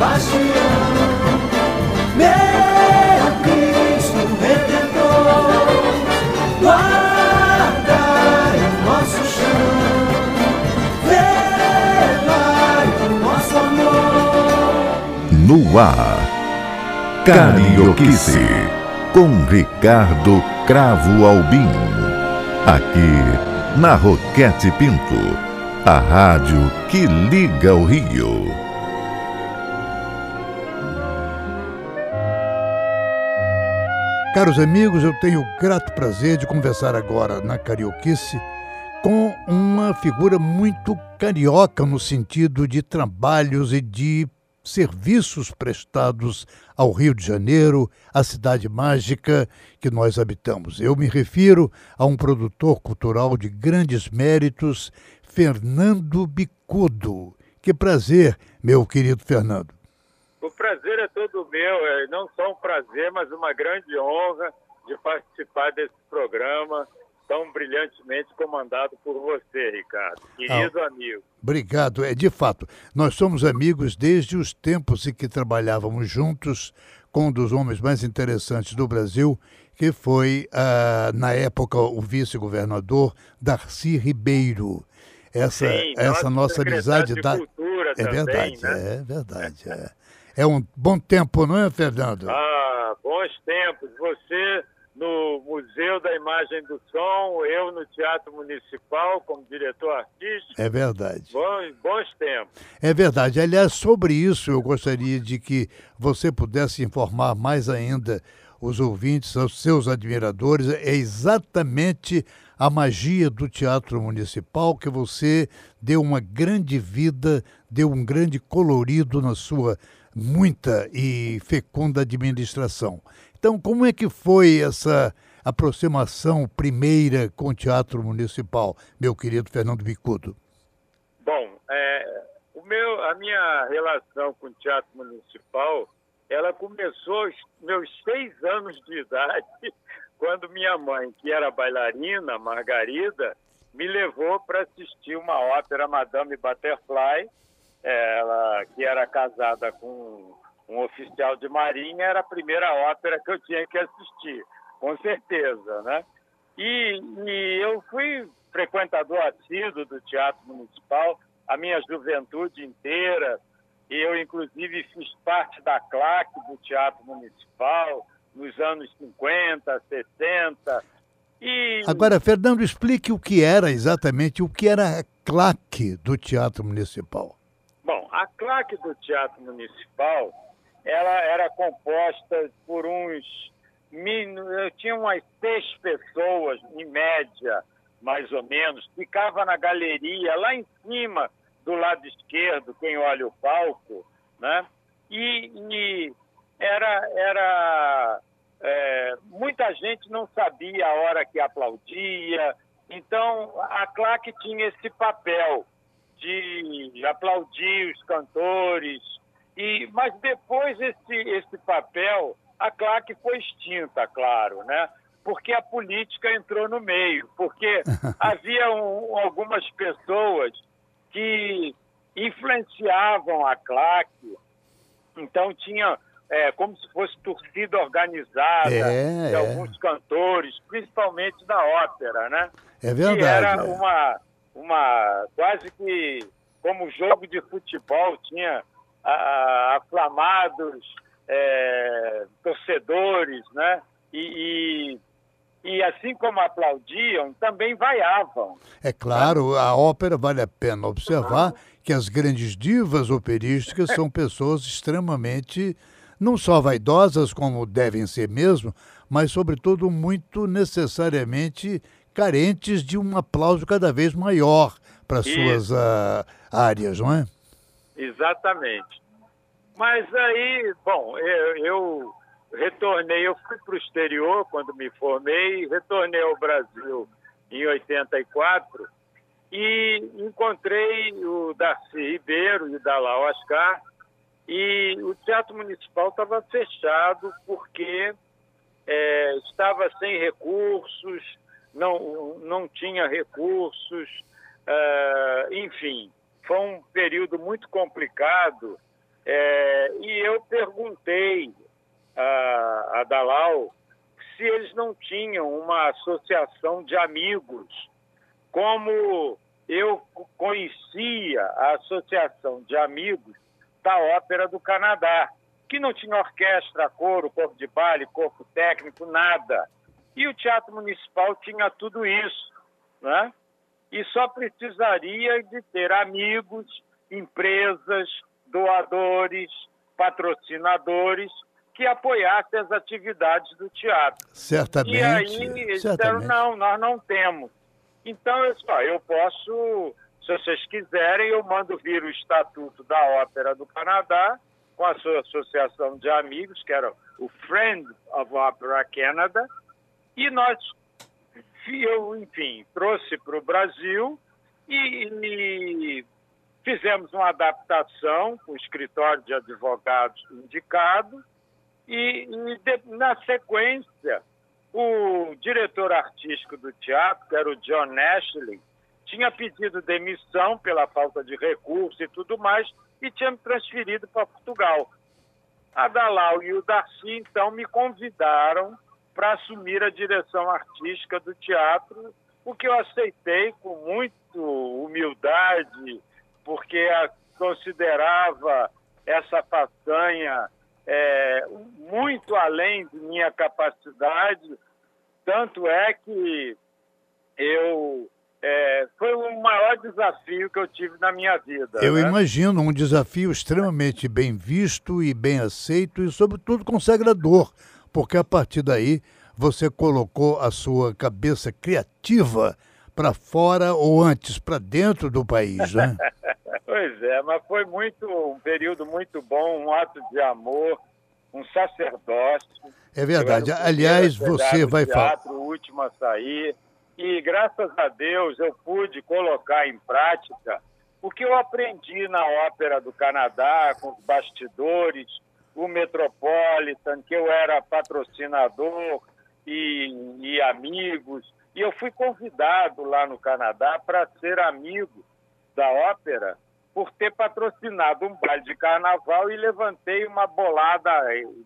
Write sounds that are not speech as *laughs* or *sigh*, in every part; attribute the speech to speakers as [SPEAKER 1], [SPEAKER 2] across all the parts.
[SPEAKER 1] Sebastião, meu Cristo Redentor, o nosso chão, o nosso amor.
[SPEAKER 2] No ar, Carioquice, com Ricardo Cravo Albim. Aqui, na Roquete Pinto, a rádio que liga o Rio.
[SPEAKER 3] Caros amigos, eu tenho o grato prazer de conversar agora na Carioquice com uma figura muito carioca no sentido de trabalhos e de serviços prestados ao Rio de Janeiro, a cidade mágica que nós habitamos. Eu me refiro a um produtor cultural de grandes méritos, Fernando Bicudo. Que prazer, meu querido Fernando.
[SPEAKER 4] O prazer é todo meu, é não só um prazer, mas uma grande honra de participar desse programa tão brilhantemente comandado por você, Ricardo. Querido ah, amigo.
[SPEAKER 3] Obrigado. É de fato, nós somos amigos desde os tempos em que trabalhávamos juntos com um dos homens mais interessantes do Brasil, que foi, ah, na época, o vice-governador Darcy Ribeiro. Essa, Sim, essa nossa amizade
[SPEAKER 4] da. é
[SPEAKER 3] também, verdade,
[SPEAKER 4] né?
[SPEAKER 3] é verdade. É. É um bom tempo, não é, Fernando?
[SPEAKER 4] Ah, bons tempos. Você no Museu da Imagem do Som, eu no Teatro Municipal como diretor artístico.
[SPEAKER 3] É verdade.
[SPEAKER 4] Bons, bons tempos.
[SPEAKER 3] É verdade. Aliás, sobre isso eu gostaria de que você pudesse informar mais ainda os ouvintes, os seus admiradores. É exatamente a magia do Teatro Municipal que você deu uma grande vida, deu um grande colorido na sua muita e fecunda administração. Então, como é que foi essa aproximação primeira com o Teatro Municipal, meu querido Fernando Bicudo?
[SPEAKER 4] Bom, é, o meu, a minha relação com o Teatro Municipal, ela começou aos meus seis anos de idade, *laughs* quando minha mãe, que era bailarina, Margarida, me levou para assistir uma ópera Madame Butterfly, ela que era casada com um oficial de marinha, era a primeira ópera que eu tinha que assistir, com certeza, né? E, e eu fui frequentador assíduo do Teatro Municipal a minha juventude inteira. Eu, inclusive, fiz parte da claque do Teatro Municipal nos anos 50, 60. E...
[SPEAKER 3] Agora, Fernando, explique o que era exatamente, o que era a claque do Teatro Municipal.
[SPEAKER 4] Bom, a claque do Teatro Municipal, ela era composta por uns... Eu tinha umas seis pessoas, em média, mais ou menos, ficava na galeria, lá em cima, do lado esquerdo, quem olha o palco, né? E, e era, era é, muita gente não sabia a hora que aplaudia, então a claque tinha esse papel de aplaudir os cantores. E, mas depois esse, esse papel, a claque foi extinta, claro, né? Porque a política entrou no meio, porque *laughs* havia um, algumas pessoas que influenciavam a claque, então tinha é, como se fosse torcida organizada
[SPEAKER 3] é,
[SPEAKER 4] de
[SPEAKER 3] é.
[SPEAKER 4] alguns cantores, principalmente da ópera, né?
[SPEAKER 3] É verdade.
[SPEAKER 4] Que era
[SPEAKER 3] é.
[SPEAKER 4] uma uma quase que como jogo de futebol tinha a, aflamados é, torcedores, né? E, e, e, assim como aplaudiam, também vaiavam.
[SPEAKER 3] É claro, a ópera vale a pena observar que as grandes divas operísticas são pessoas extremamente não só vaidosas como devem ser mesmo, mas sobretudo muito necessariamente carentes de um aplauso cada vez maior para suas uh, áreas, não é?
[SPEAKER 4] Exatamente. Mas aí, bom, eu, eu retornei, eu fui para o exterior quando me formei, retornei ao Brasil em 84 e encontrei o Darcy Ribeiro e o Oscar e o Teatro Municipal estava fechado porque é, estava sem recursos, não, não tinha recursos, uh, enfim, foi um período muito complicado É, e eu perguntei a, a Dalal se eles não tinham uma associação de amigos, como eu conhecia a Associação de Amigos da Ópera do Canadá, que não tinha orquestra, coro, corpo de baile, corpo técnico, nada. E o Teatro Municipal tinha tudo isso, né? E só precisaria de ter amigos, empresas, doadores, patrocinadores que apoassem as atividades do teatro.
[SPEAKER 3] Certamente.
[SPEAKER 4] E aí eles
[SPEAKER 3] certamente.
[SPEAKER 4] disseram, não, nós não temos. Então, eu, só, eu posso, se vocês quiserem, eu mando vir o Estatuto da Ópera do Canadá, com a sua associação de amigos, que era o Friends of Opera Canada, e nós, eu, enfim, trouxe para o Brasil e, e fizemos uma adaptação com o escritório de advogados indicado, e, e de, na sequência, o diretor artístico do teatro, que era o John Ashley, tinha pedido demissão pela falta de recursos e tudo mais, e tinha me transferido para Portugal. A Dalal e o Darcy, então, me convidaram para assumir a direção artística do teatro, o que eu aceitei com muita humildade, porque a considerava essa façanha é, muito além de minha capacidade, tanto é que eu é, foi o maior desafio que eu tive na minha vida.
[SPEAKER 3] Eu
[SPEAKER 4] né?
[SPEAKER 3] imagino um desafio extremamente bem visto e bem aceito e, sobretudo, consagrador, porque a partir daí você colocou a sua cabeça criativa para fora ou antes para dentro do país, né? *laughs*
[SPEAKER 4] pois é, mas foi muito um período muito bom, um ato de amor, um sacerdócio.
[SPEAKER 3] É verdade. Aliás, você vai falar.
[SPEAKER 4] o último a sair. E graças a Deus eu pude colocar em prática o que eu aprendi na Ópera do Canadá, com os bastidores, o Metropolitan, que eu era patrocinador e, e amigos. E eu fui convidado lá no Canadá para ser amigo da ópera por ter patrocinado um baile de carnaval e levantei uma bolada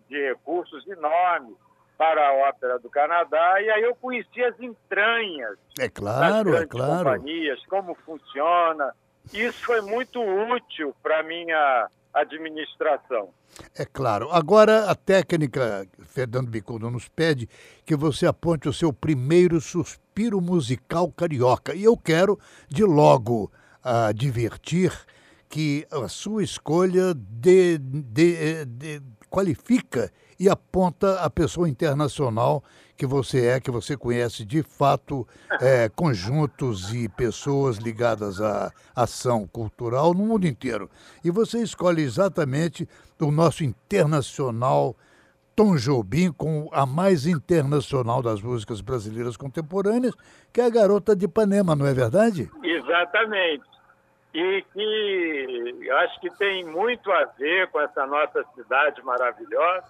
[SPEAKER 4] de recursos enorme para a Ópera do Canadá e aí eu conheci as entranhas
[SPEAKER 3] É
[SPEAKER 4] das
[SPEAKER 3] claro, é
[SPEAKER 4] grandes
[SPEAKER 3] claro.
[SPEAKER 4] companhias, como funciona. Isso foi muito útil para minha administração.
[SPEAKER 3] É claro. Agora, a técnica, Fernando Bicudo, nos pede que você aponte o seu primeiro suspiro musical carioca. E eu quero, de logo, advertir que a sua escolha de, de- de- qualifica e aponta a pessoa internacional que você é, que você conhece de fato é, conjuntos e pessoas ligadas à ação cultural no mundo inteiro. E você escolhe exatamente o nosso internacional Tom Jobim com a mais internacional das músicas brasileiras contemporâneas, que é a Garota de Ipanema, não é verdade?
[SPEAKER 4] Exatamente. E que eu acho que tem muito a ver com essa nossa cidade maravilhosa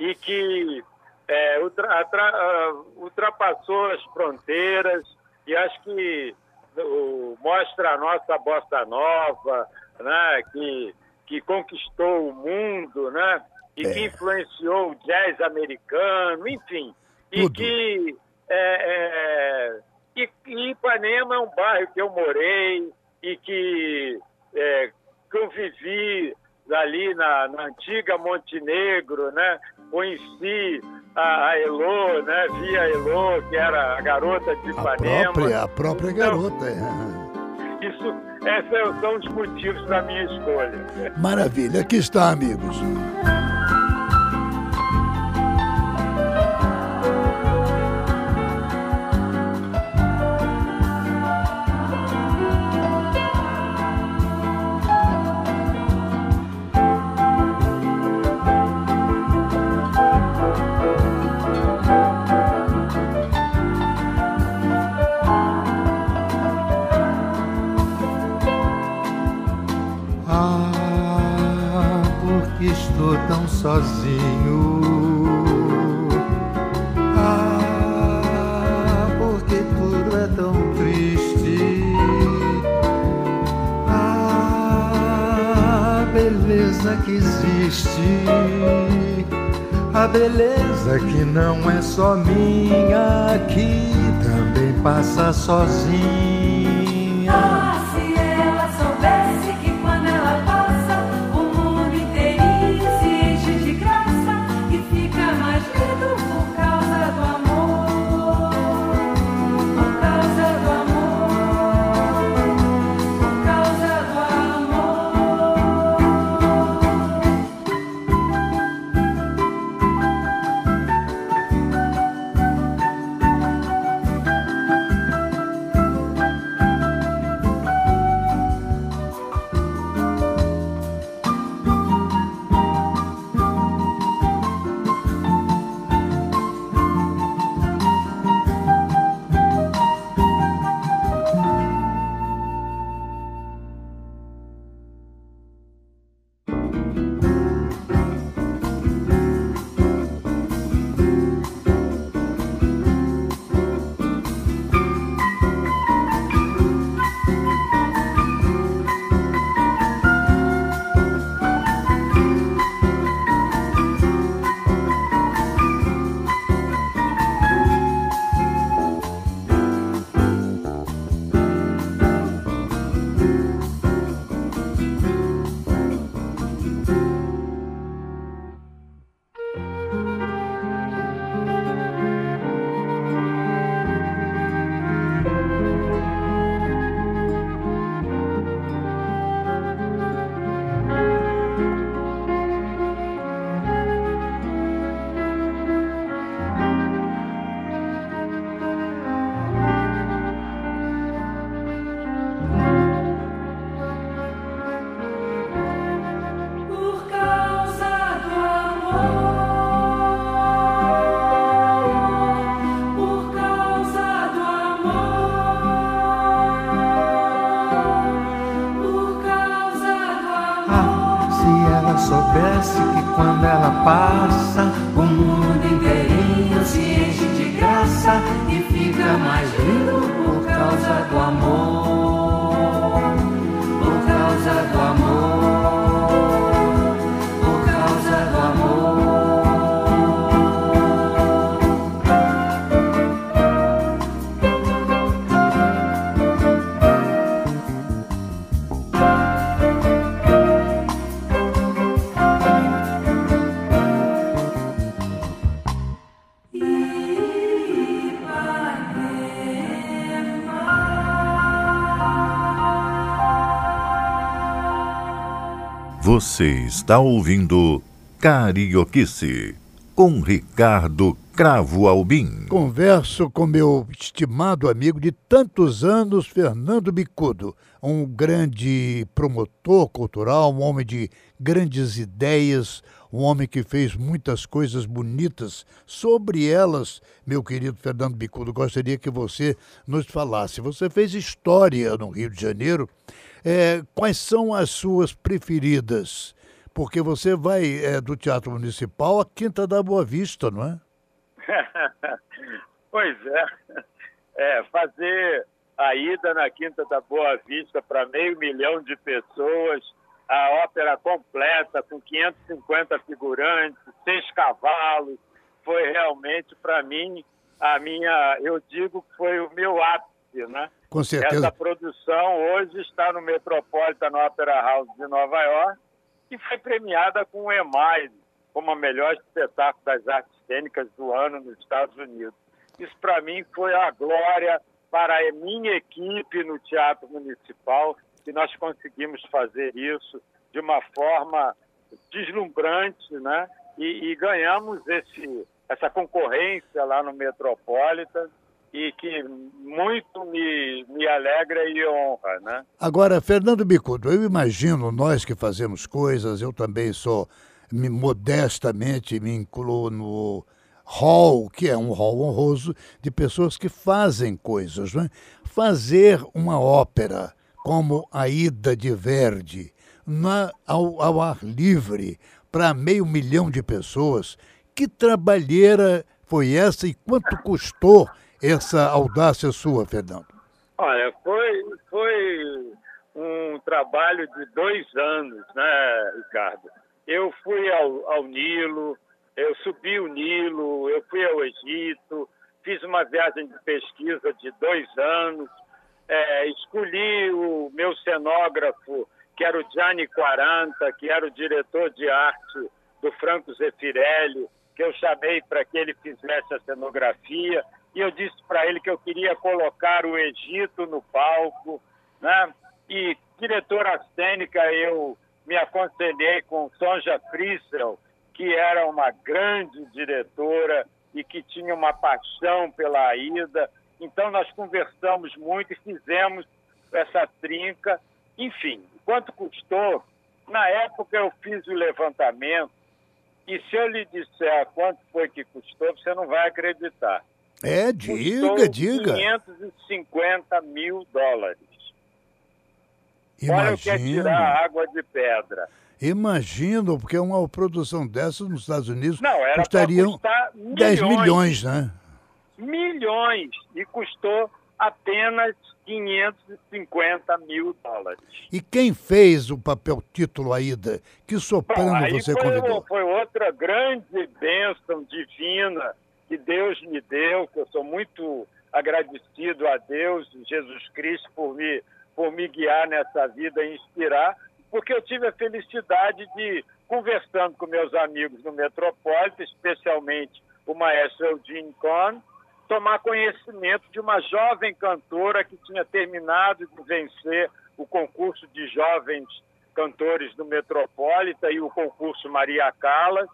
[SPEAKER 4] e que é, ultra- atra- ah, ultrapassou as fronteiras e acho que o- mostra a nossa bossa nova, né, que, que conquistou o mundo, né, e
[SPEAKER 3] É.
[SPEAKER 4] que influenciou o jazz americano, enfim, e
[SPEAKER 3] Tudo.
[SPEAKER 4] que é, é, e, e Ipanema é um bairro que eu morei e que é, convivi ali na, na antiga Montenegro, né? Conheci a, a Elô, né? Vi a Elô, que era a garota de
[SPEAKER 3] A
[SPEAKER 4] Ipanema.
[SPEAKER 3] própria, a própria
[SPEAKER 4] Então,
[SPEAKER 3] garota. é.
[SPEAKER 4] Isso, esses são os motivos da minha escolha.
[SPEAKER 3] Maravilha, aqui está, amigos.
[SPEAKER 5] Só minha, que também passa sozinha.
[SPEAKER 2] Você está ouvindo Carioquice com Ricardo Cravo Albim.
[SPEAKER 3] Converso com meu estimado amigo de tantos anos, Fernando Bicudo, um grande promotor cultural, um homem de grandes ideias, um homem que fez muitas coisas bonitas. Sobre elas, meu querido Fernando Bicudo, gostaria que você nos falasse. Você fez história no Rio de Janeiro. É, quais são as suas preferidas? Porque você vai é, do Teatro Municipal à Quinta da Boa Vista, não é? *laughs*
[SPEAKER 4] pois é. é. Fazer a ida na Quinta da Boa Vista para meio milhão de pessoas, a ópera completa, com 550 figurantes, seis cavalos, foi realmente, para mim, a minha, eu digo que foi o meu ápice, né?
[SPEAKER 3] Com certeza.
[SPEAKER 4] Essa produção hoje está no Metropolitan Opera House de Nova York e foi premiada com o EMAI como a melhor espetáculo das artes cênicas do ano nos Estados Unidos. Isso, para mim, foi a glória para a minha equipe no Teatro Municipal, que nós conseguimos fazer isso de uma forma deslumbrante, né? E, e ganhamos esse, essa concorrência lá no Metropolitan e que muito me, me alegra e honra, né?
[SPEAKER 3] Agora, Fernando Bicudo, eu imagino nós que fazemos coisas, eu também sou, me, modestamente me incluo no hall, que é um hall honroso, de pessoas que fazem coisas. Não é? Fazer uma ópera como a Ida de Verdi, na, ao, ao ar livre, para meio milhão de pessoas, que trabalheira foi essa e quanto custou essa audácia sua, Fernando?
[SPEAKER 4] Olha, foi, foi um trabalho de dois anos, né, Ricardo? Eu fui ao, ao Nilo, eu subi o Nilo, eu fui ao Egito, fiz uma viagem de pesquisa de dois anos, é, escolhi o meu cenógrafo, que era o Gianni Quaranta, que era o diretor de arte do Franco Zeffirelli, que eu chamei para que ele fizesse a cenografia, e eu disse para ele que eu queria colocar o Egito no palco, né? E diretora cênica, eu me aconselhei com Sonja Frissel, que era uma grande diretora e que tinha uma paixão pela Aida. Então nós conversamos muito e fizemos essa trinca. Enfim, quanto custou? Na época eu fiz o levantamento e se eu lhe disser quanto foi que custou, você não vai acreditar.
[SPEAKER 3] É, diga, diga.
[SPEAKER 4] 550 mil dólares. Olha o que é
[SPEAKER 3] Imagino.
[SPEAKER 4] tirar água de pedra.
[SPEAKER 3] Imagino, porque uma produção dessas nos Estados Unidos
[SPEAKER 4] Não, era
[SPEAKER 3] custariam
[SPEAKER 4] custar
[SPEAKER 3] 10
[SPEAKER 4] milhões.
[SPEAKER 3] milhões, né?
[SPEAKER 4] milhões e custou apenas 550 mil dólares.
[SPEAKER 3] E quem fez o papel título Aida? Que soprano
[SPEAKER 4] Bom, aí
[SPEAKER 3] você
[SPEAKER 4] foi,
[SPEAKER 3] convidou?
[SPEAKER 4] foi outra grande bênção divina que Deus me deu, que eu sou muito agradecido a Deus, Jesus Cristo, por me, por me guiar nessa vida e inspirar, porque eu tive a felicidade de, conversando com meus amigos no Metropolitan, especialmente o maestro Eugene Cohn, tomar conhecimento de uma jovem cantora que tinha terminado de vencer o concurso de jovens cantores do Metropolitan e o concurso Maria Callas,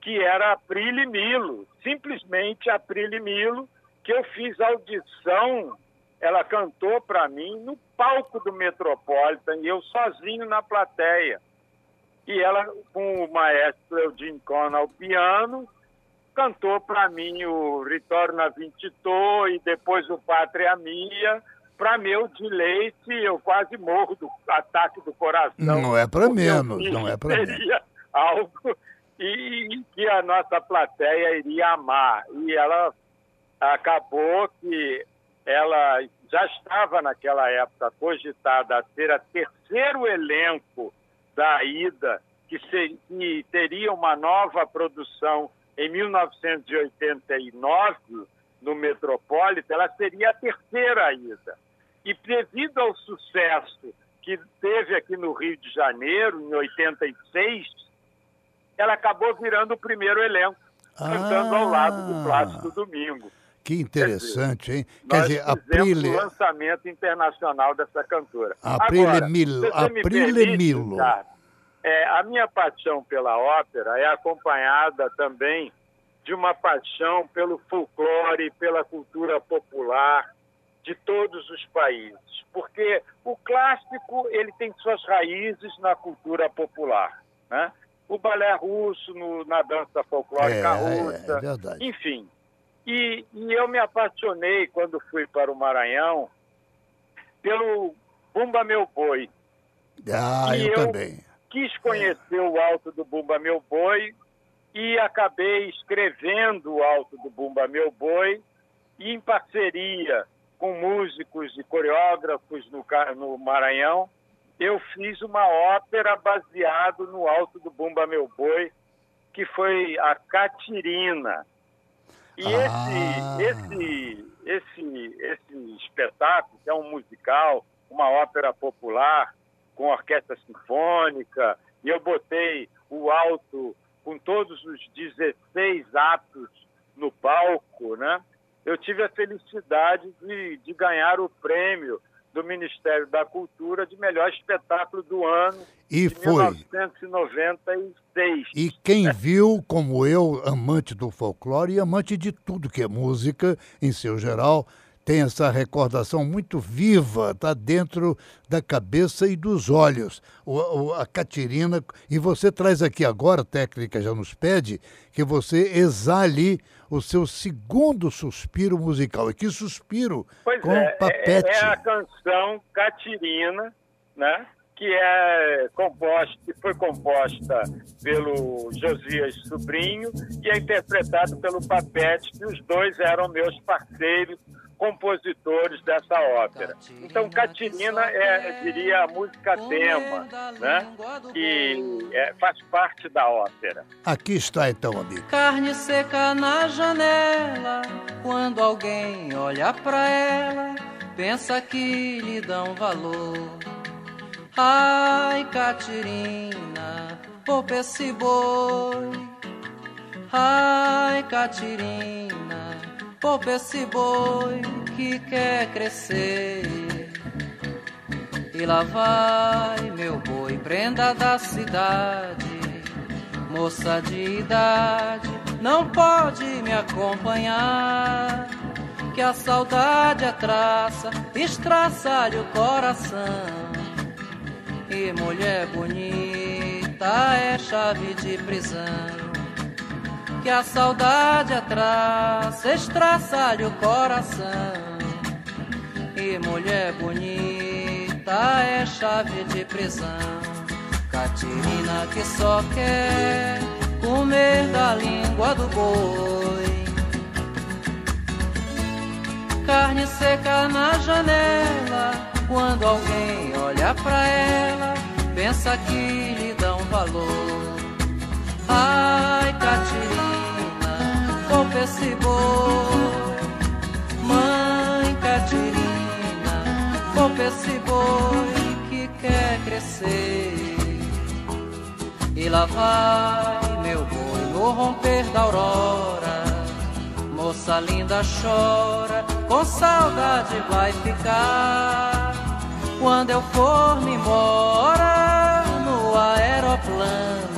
[SPEAKER 4] que era a Prile Milo, simplesmente a Prile Milo, que eu fiz audição, ela cantou para mim no palco do Metropolitan e eu sozinho na plateia. E ela, com o maestro Eugene Cohn ao piano, cantou para mim o Ritorno a Vintitô e depois o Pátria Minha. Para meu deleite, eu quase morro do ataque do coração.
[SPEAKER 3] Não é para menos, não é para menos.
[SPEAKER 4] seria algo e que a nossa plateia iria amar. E ela acabou que ela já estava naquela época cogitada a ser a terceiro elenco da Ida, que, que teria uma nova produção em 1989 no Metropolitan, ela seria a terceira Ida. E devido ao sucesso que teve aqui no Rio de Janeiro, em 86, ela acabou virando o primeiro elenco, cantando ao lado do
[SPEAKER 3] Ah.
[SPEAKER 4] Plácido Domingo.
[SPEAKER 3] Que interessante, hein? Quer dizer, a Prile,
[SPEAKER 4] o lançamento internacional dessa cantora.
[SPEAKER 3] A Prile Milo- a Prile Milo.
[SPEAKER 4] É, a minha paixão pela ópera é acompanhada também de uma paixão pelo folclore, pela cultura popular de todos os países, porque o clássico ele tem suas raízes na cultura popular, né? O balé russo no- na dança folclórica
[SPEAKER 3] É,
[SPEAKER 4] russa,
[SPEAKER 3] é verdade.
[SPEAKER 4] enfim. E, e eu me apaixonei quando fui para o Maranhão pelo Bumba Meu Boi.
[SPEAKER 3] Ah,
[SPEAKER 4] E
[SPEAKER 3] eu,
[SPEAKER 4] eu-
[SPEAKER 3] também.
[SPEAKER 4] Quis conhecer o Alto do Bumba Meu Boi e acabei escrevendo o Alto do Bumba Meu Boi em parceria com músicos e coreógrafos no, no Maranhão, eu fiz uma ópera baseado no Alto do Bumba Meu Boi, que foi a Catirina. E
[SPEAKER 3] Ah.
[SPEAKER 4] esse, esse, esse, esse espetáculo, que é um musical, uma ópera popular, com orquestra sinfônica, e eu botei o alto com todos os 16 atos no palco, né? Eu tive a felicidade de, de ganhar o prêmio do Ministério da Cultura de melhor espetáculo do ano
[SPEAKER 3] E
[SPEAKER 4] de
[SPEAKER 3] foi.
[SPEAKER 4] 1996.
[SPEAKER 3] E quem viu, como eu, amante do folclore e amante de tudo que é música, em seu geral, tem essa recordação muito viva, está dentro da cabeça e dos olhos. O, o- a Catirina, e você traz aqui agora, a técnica já nos pede, que você exale o seu segundo suspiro musical. E que suspiro
[SPEAKER 4] Pois
[SPEAKER 3] com
[SPEAKER 4] é, é-
[SPEAKER 3] papete.
[SPEAKER 4] é a canção Catirina, né? que é composta, que foi composta pelo Josias Sobrinho e é interpretada pelo Papete, que os dois eram meus parceiros compositores dessa ópera. Então, Catirina é, diria, a música tema, né? que é, faz parte da ópera.
[SPEAKER 3] Aqui está então, amigo.
[SPEAKER 6] Carne seca na janela, quando alguém olha pra ela, pensa que lhe dão valor. Ai, Catirina, poupa esse boi. Ai, Catirina, poupa esse boi que quer crescer. E lá vai meu boi, prenda da cidade, moça de idade, não pode me acompanhar. Que a saudade é traça, estraça-lhe o coração. E mulher bonita é chave de prisão. Que a saudade traça, estraça-lhe o coração. E mulher bonita é chave de prisão. Catirina que só quer comer da língua do boi. Carne seca na janela, quando alguém olha pra ela, pensa que lhe dão valor. Ai, Catirina, poupa esse boi. Mãe Catirina, poupa esse boi que quer crescer. E lá vai meu boi no romper da aurora. Moça linda chora, com saudade vai ficar. Quando eu for me embora no aeroplano,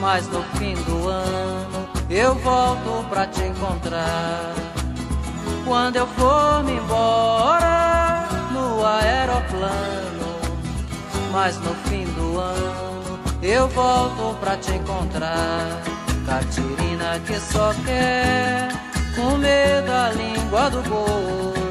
[SPEAKER 6] mas no fim do ano eu volto pra te encontrar. Quando eu for me embora no aeroplano, mas no fim do ano eu volto pra te encontrar. Catirina que só quer comer da língua do boi.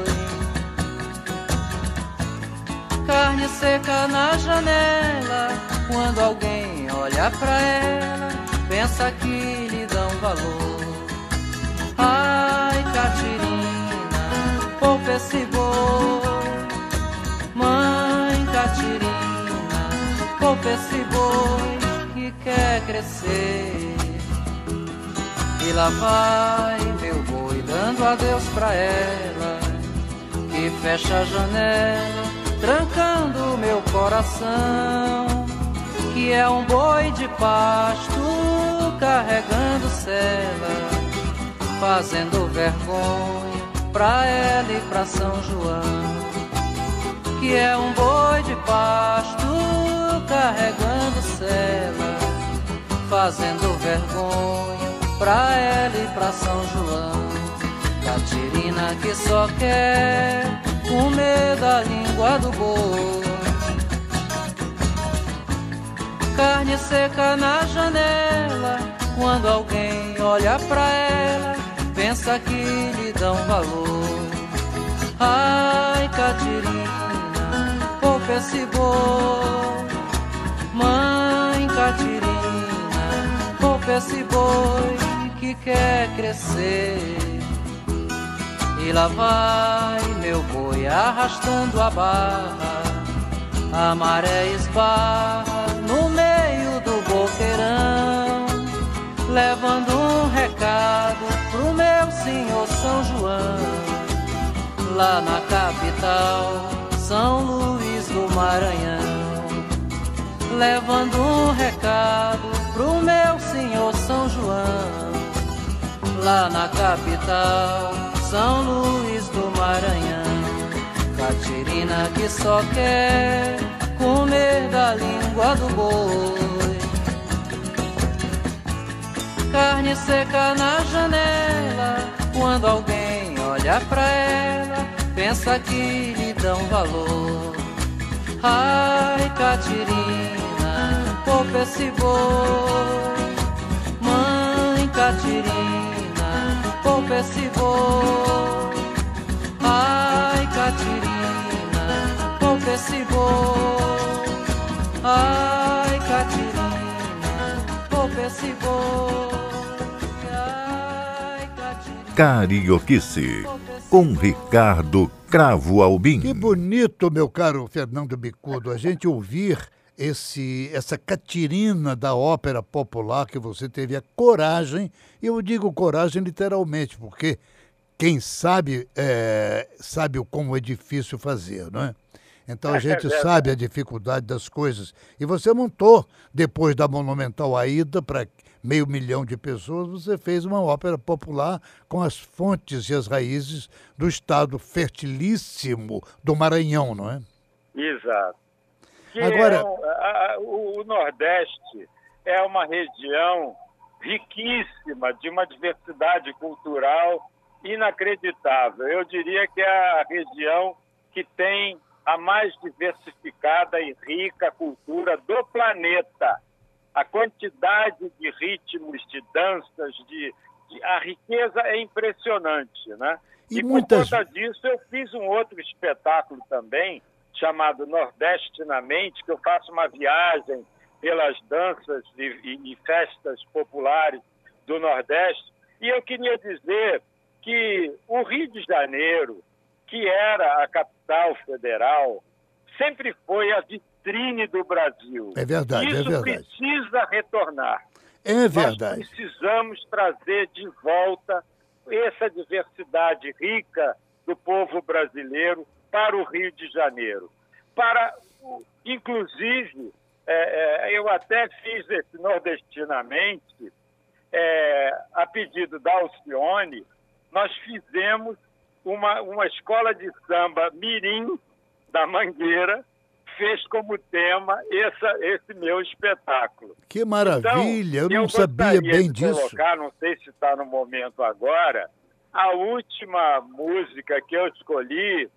[SPEAKER 6] Carne seca na janela, quando alguém olha pra ela, pensa que lhe Ai, Catirina, poupa esse boi. Mãe Catirina, poupa esse boi que quer crescer. E lá vai meu boi dando adeus pra ela, que fecha a janela, trancando meu coração, que é um boi de pasto carregando fazendo vergonha pra ela e pra São João. Que é um boi de pasto carregando cela, fazendo vergonha pra ela e pra São João. Catirina que só quer comer da língua do boi. Carne seca na janela, quando alguém olha pra ela, pensa que lhe dão valor. Ai, Catirina, poupa esse boi. Mãe Catirina, poupa esse boi que quer crescer. E lá vai meu boi arrastando a barra, a maré esbarra levando um recado pro meu senhor São João, lá na capital, São Luís do Maranhão. Levando um recado pro meu senhor São João, lá na capital, São Luís do Maranhão. Catirina que só quer comer da língua do boi. Carne seca na janela, quando alguém olha pra ela, pensa que lhe dão valor. Ai, Catirina, poupa esse boi. Mãe Catirina, poupa esse boi. Ai, Catirina, poupa esse boi. Ai, Catirina, poupa esse boi.
[SPEAKER 2] Carioquice, com Ricardo Cravo Albim.
[SPEAKER 3] Que bonito, meu caro Fernando Bicudo, a gente ouvir esse, essa catirina da ópera popular que você teve a coragem, e eu digo coragem literalmente, porque quem sabe é, sabe o como é difícil fazer, não é? Então a gente sabe a dificuldade das coisas. E você montou, depois da Monumental Aida, para meio milhão de pessoas, você fez uma ópera popular com as fontes e as raízes do estado fertilíssimo do Maranhão, não é?
[SPEAKER 4] Exato. Que
[SPEAKER 3] Agora-
[SPEAKER 4] é um- a- o, o Nordeste é uma região riquíssima, de uma diversidade cultural inacreditável. Eu diria que é a região que tem a mais diversificada e rica cultura do planeta. A quantidade de ritmos, de danças, de, de- a riqueza é impressionante, né?
[SPEAKER 3] E
[SPEAKER 4] E,
[SPEAKER 3] muitas-
[SPEAKER 4] por conta disso eu fiz um outro espetáculo também chamado Nordeste na Mente, que eu faço uma viagem pelas danças e, e- e festas populares do Nordeste. E eu queria dizer que o Rio de Janeiro, que era a capital federal, sempre foi a vitrine do Brasil.
[SPEAKER 3] É verdade,
[SPEAKER 4] Isso
[SPEAKER 3] é verdade.
[SPEAKER 4] precisa retornar.
[SPEAKER 3] É verdade.
[SPEAKER 4] Nós precisamos trazer de volta essa diversidade rica do povo brasileiro para o Rio de Janeiro. Para, inclusive, é, é, eu até fiz esse nordestinamente, é, a pedido da Alcione, nós fizemos uma, uma escola de samba mirim da Mangueira, fez como tema essa, esse meu espetáculo.
[SPEAKER 3] Que maravilha, eu
[SPEAKER 4] Então,
[SPEAKER 3] não sabia
[SPEAKER 4] gostaria
[SPEAKER 3] bem
[SPEAKER 4] de
[SPEAKER 3] disso.
[SPEAKER 4] Colocar, não sei se está no momento agora, a última música que eu escolhi,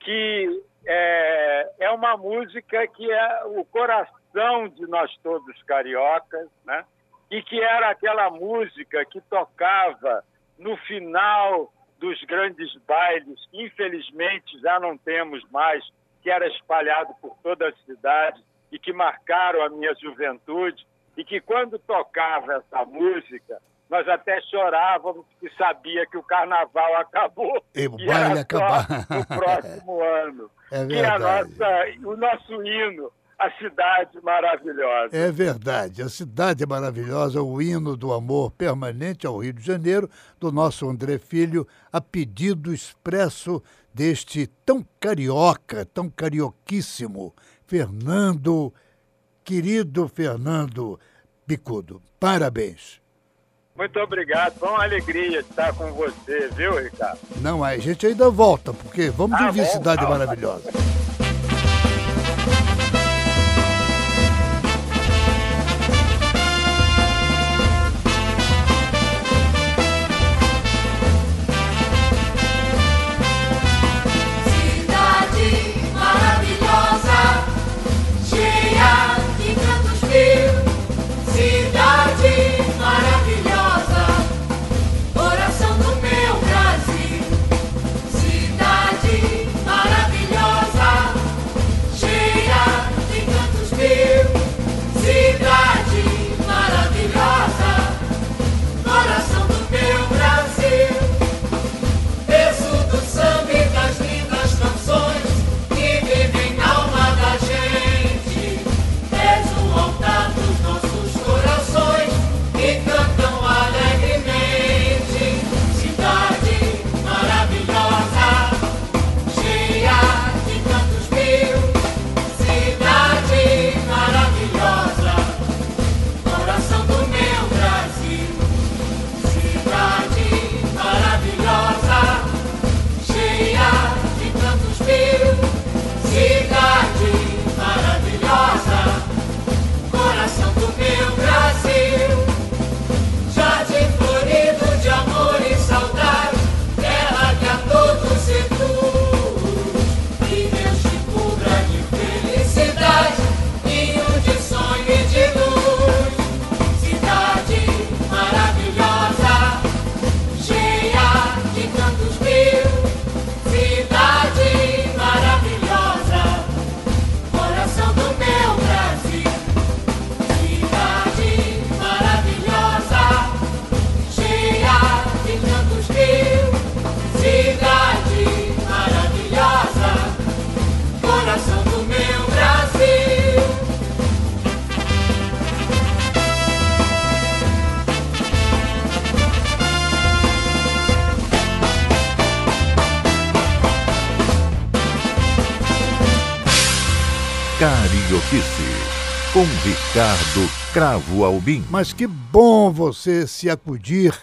[SPEAKER 4] que é, é uma música que é o coração de nós todos cariocas, né? E que era aquela música que tocava no final dos grandes bailes, que infelizmente já não temos mais, que era espalhado por toda a cidade e que marcaram a minha juventude, e que quando tocava essa música, nós até chorávamos que sabia que o carnaval acabou
[SPEAKER 3] E
[SPEAKER 4] e era
[SPEAKER 3] acabar.
[SPEAKER 4] no próximo *laughs* ano.
[SPEAKER 3] É
[SPEAKER 4] que é a nossa, o nosso hino, a cidade maravilhosa.
[SPEAKER 3] É verdade, a cidade é maravilhosa, o hino do amor permanente ao Rio de Janeiro, do nosso André Filho, a pedido expresso deste tão carioca, tão carioquíssimo, Fernando, querido Fernando Bicudo. Parabéns.
[SPEAKER 4] Muito obrigado, foi uma alegria estar com você, viu, Ricardo?
[SPEAKER 3] Não, a gente ainda volta, porque vamos
[SPEAKER 4] Ah,
[SPEAKER 3] ouvir
[SPEAKER 4] bom,
[SPEAKER 3] Cidade
[SPEAKER 4] tá.
[SPEAKER 3] Maravilhosa.
[SPEAKER 2] Com Ricardo Cravo Albim.
[SPEAKER 3] Mas que bom você se acudir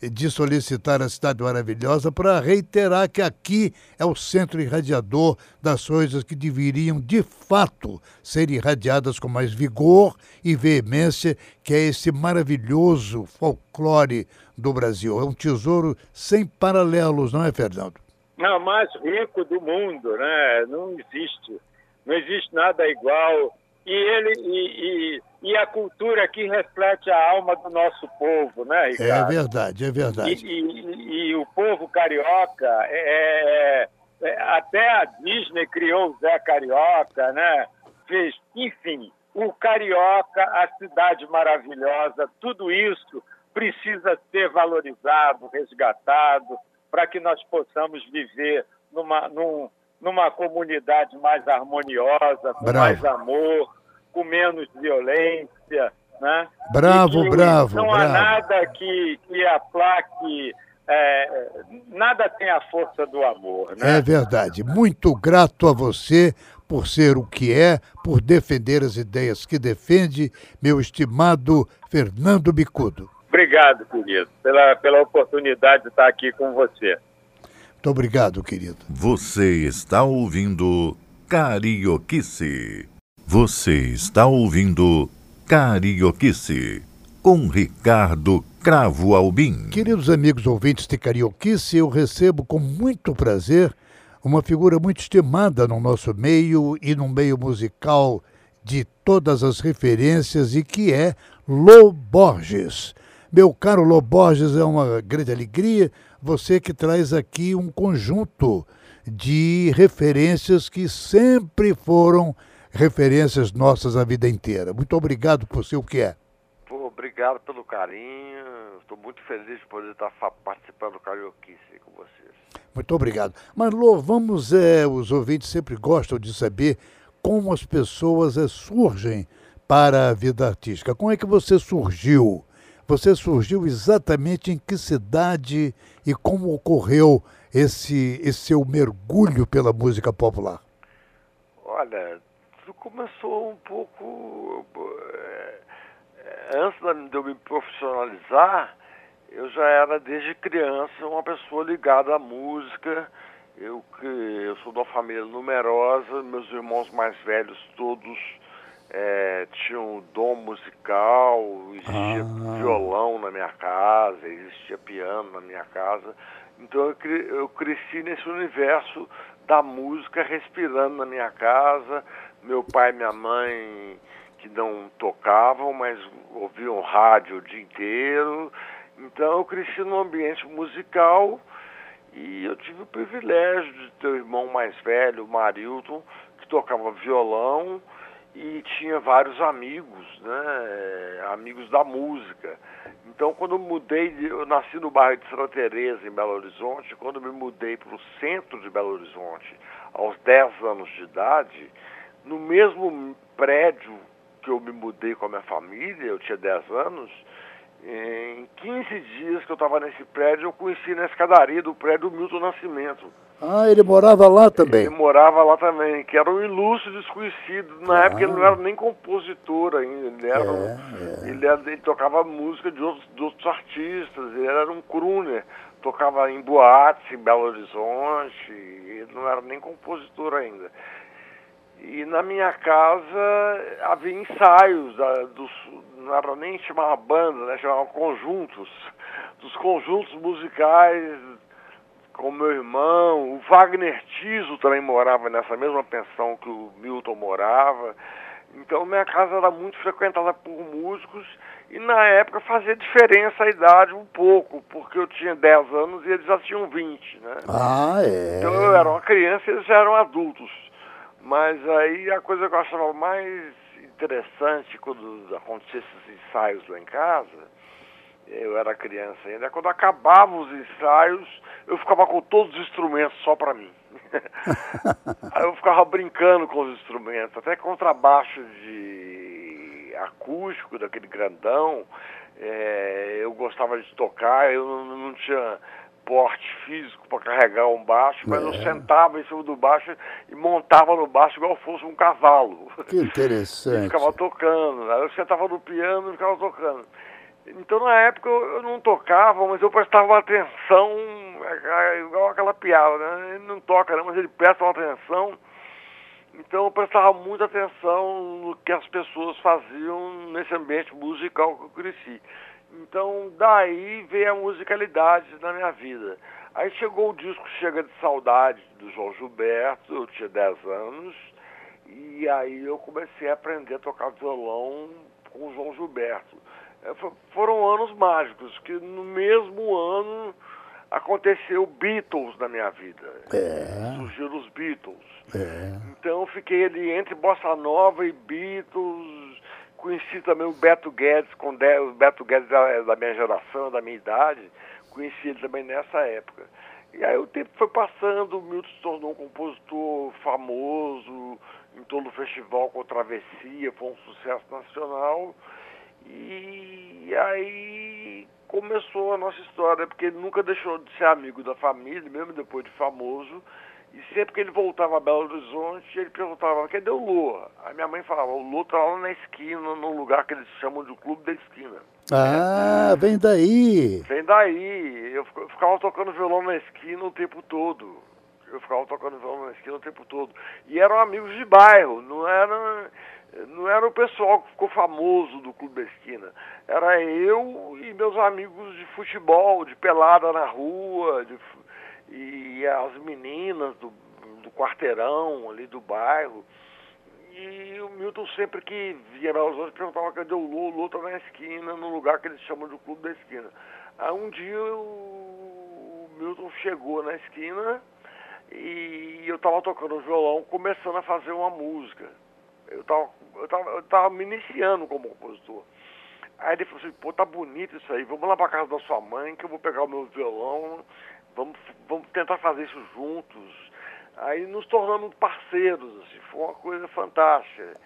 [SPEAKER 3] de solicitar a Cidade Maravilhosa para reiterar que aqui é o centro irradiador das coisas que deveriam, de fato, ser irradiadas com mais vigor e veemência, que é esse maravilhoso folclore do Brasil. É um tesouro sem paralelos, não é, Fernando?
[SPEAKER 4] Não, mais rico do mundo, né? Não existe. Não existe nada igual. E ele e, e, e a cultura aqui reflete a alma do nosso povo, né,
[SPEAKER 3] É
[SPEAKER 4] Ricardo?
[SPEAKER 3] verdade, é verdade.
[SPEAKER 4] e- e- e o povo carioca, é, é- é- até a Disney criou o Zé Carioca, né? Fez, enfim, o carioca, a cidade maravilhosa, tudo isso precisa ser valorizado, resgatado, para que nós possamos viver numa, num- numa comunidade mais harmoniosa, com
[SPEAKER 3] Bravo.
[SPEAKER 4] mais amor, com menos violência, né?
[SPEAKER 3] Bravo,
[SPEAKER 4] que
[SPEAKER 3] bravo,
[SPEAKER 4] Não há
[SPEAKER 3] bravo.
[SPEAKER 4] nada que, que aplaque, é, nada tem a força do amor, né?
[SPEAKER 3] É verdade. Muito grato a você por ser o que é, por defender as ideias que defende, meu estimado Fernando Bicudo.
[SPEAKER 4] Obrigado, querido, pela, pela oportunidade de estar aqui com você.
[SPEAKER 3] Muito obrigado, querido.
[SPEAKER 2] Você está ouvindo Carioquice. Você está ouvindo Carioquice, com Ricardo Cravo Albim.
[SPEAKER 3] Queridos amigos ouvintes de Carioquice, eu recebo com muito prazer uma figura muito estimada no nosso meio e no meio musical de todas as referências e que é Lô Borges. Meu caro Lô Borges, é uma grande alegria você que traz aqui um conjunto de referências que sempre foram referências nossas a vida inteira. Muito obrigado por ser o que é.
[SPEAKER 7] Pô, obrigado pelo carinho. Estou muito feliz de poder estar participando do Carioquice com vocês.
[SPEAKER 3] Muito obrigado. Mas, vamos, é, os ouvintes sempre gostam de saber como as pessoas é, surgem para a vida artística. Como é que você surgiu? Você surgiu exatamente em que cidade e como ocorreu esse, esse seu mergulho pela música popular?
[SPEAKER 7] Olha, tudo começou um pouco. eh, Antes de eu me profissionalizar, eu já era desde criança uma pessoa ligada à música. Eu, eu sou de uma família numerosa, meus irmãos mais velhos todos eh, tinham dom musical, existia
[SPEAKER 3] Ah.
[SPEAKER 7] violão na minha casa, existia piano na minha casa. Então eu, cre- eu cresci nesse universo da música respirando na minha casa. Meu pai e minha mãe que não tocavam, mas ouviam rádio o dia inteiro. Então eu cresci num ambiente musical e eu tive o privilégio de ter um irmão mais velho, o Marilton, que tocava violão tinha vários amigos, né? Amigos da música. Então, quando eu mudei, de- eu nasci no bairro de Santa Teresa, em Belo Horizonte. Quando me mudei para o centro de Belo Horizonte, aos 10 anos de idade, no mesmo prédio que eu me mudei com a minha família, eu tinha 10 anos, em 15 dias que eu estava nesse prédio, eu conheci na escadaria do prédio o Milton Nascimento.
[SPEAKER 3] Ah, ele morava lá também.
[SPEAKER 7] Ele morava lá também, que era um ilustre desconhecido. Na época ele não era nem compositor ainda, ele, era um- Ele, era- ele tocava música de outros, de outros artistas, ele era um crooner, tocava em boates em Belo Horizonte, ele não era nem compositor ainda. E na minha casa havia ensaios, da, dos, não era nem chamava banda, né, chamava conjuntos, dos conjuntos musicais com meu irmão, o Wagner Tiso também morava nessa mesma pensão que o Milton morava. Então minha casa era muito frequentada por músicos e na época fazia diferença a idade um pouco, porque eu tinha 10 anos e eles já tinham 20, né?
[SPEAKER 3] Ah, é.
[SPEAKER 7] Então eu era uma criança e eles já eram adultos. Mas aí a coisa que eu achava mais interessante quando acontecesse esses ensaios lá em casa, eu era criança ainda, quando acabavam os ensaios, eu ficava com todos os instrumentos só para mim. *laughs* aí eu ficava brincando com os instrumentos, até contrabaixo de acústico, daquele grandão, eh, eu gostava de tocar, eu não, não tinha porte físico para carregar um baixo, mas eu
[SPEAKER 3] É.
[SPEAKER 7] sentava em cima do baixo e montava no baixo igual fosse um cavalo.
[SPEAKER 3] Que *laughs*
[SPEAKER 7] E
[SPEAKER 3] interessante.
[SPEAKER 7] ficava tocando. Aí eu sentava no piano e ficava tocando. Então na época eu eu não tocava, mas eu prestava atenção, é, é, igual aquela piada, né? Ele não toca, não, mas ele presta atenção. Então eu prestava muita atenção no que as pessoas faziam nesse ambiente musical que eu cresci. Então daí veio a musicalidade na minha vida. Aí chegou o disco Chega de Saudade do João Gilberto, eu tinha 10 anos, e aí eu comecei a aprender a tocar violão com o João Gilberto. É, fo- Foram anos mágicos, que no mesmo ano aconteceu Beatles na minha vida.
[SPEAKER 3] É.
[SPEAKER 7] Surgiram os Beatles.
[SPEAKER 3] É.
[SPEAKER 7] Então eu fiquei ali entre Bossa Nova e Beatles. Conheci também o Beto Guedes, com de- o Beto Guedes é da minha geração, da minha idade. Conheci ele também nessa época. E aí o tempo foi passando, o Milton se tornou um compositor famoso em todo o festival com Travessia, foi um sucesso nacional. E aí começou a nossa história, porque ele nunca deixou de ser amigo da família, mesmo depois de famoso. E sempre que ele voltava a Belo Horizonte, ele perguntava, cadê o Lua? Aí minha mãe falava, o Lua tá lá na esquina, num lugar que eles chamam de Clube da Esquina.
[SPEAKER 3] Ah, vem daí.
[SPEAKER 7] Vem daí, eu fic- eu ficava tocando violão na esquina o tempo todo. Eu ficava tocando violão na esquina o tempo todo. E eram amigos de bairro, não era, não era o pessoal que ficou famoso do Clube da Esquina. Era eu e meus amigos de futebol, de pelada na rua, de e as meninas do, do quarteirão ali do bairro. E o Milton sempre que via os outros perguntava cadê o Lula, o Lula tá na esquina, no lugar que eles chamam de Clube da Esquina. Aí um dia o Milton chegou na esquina e eu tava tocando violão, começando a fazer uma música. Eu tava, eu tava, eu tava me iniciando como compositor. Aí ele falou assim, pô, tá bonito isso aí, vamos lá pra casa da sua mãe que eu vou pegar o meu violão, vamos, vamos tentar fazer isso juntos. Aí nos tornamos parceiros, assim, foi uma coisa fantástica.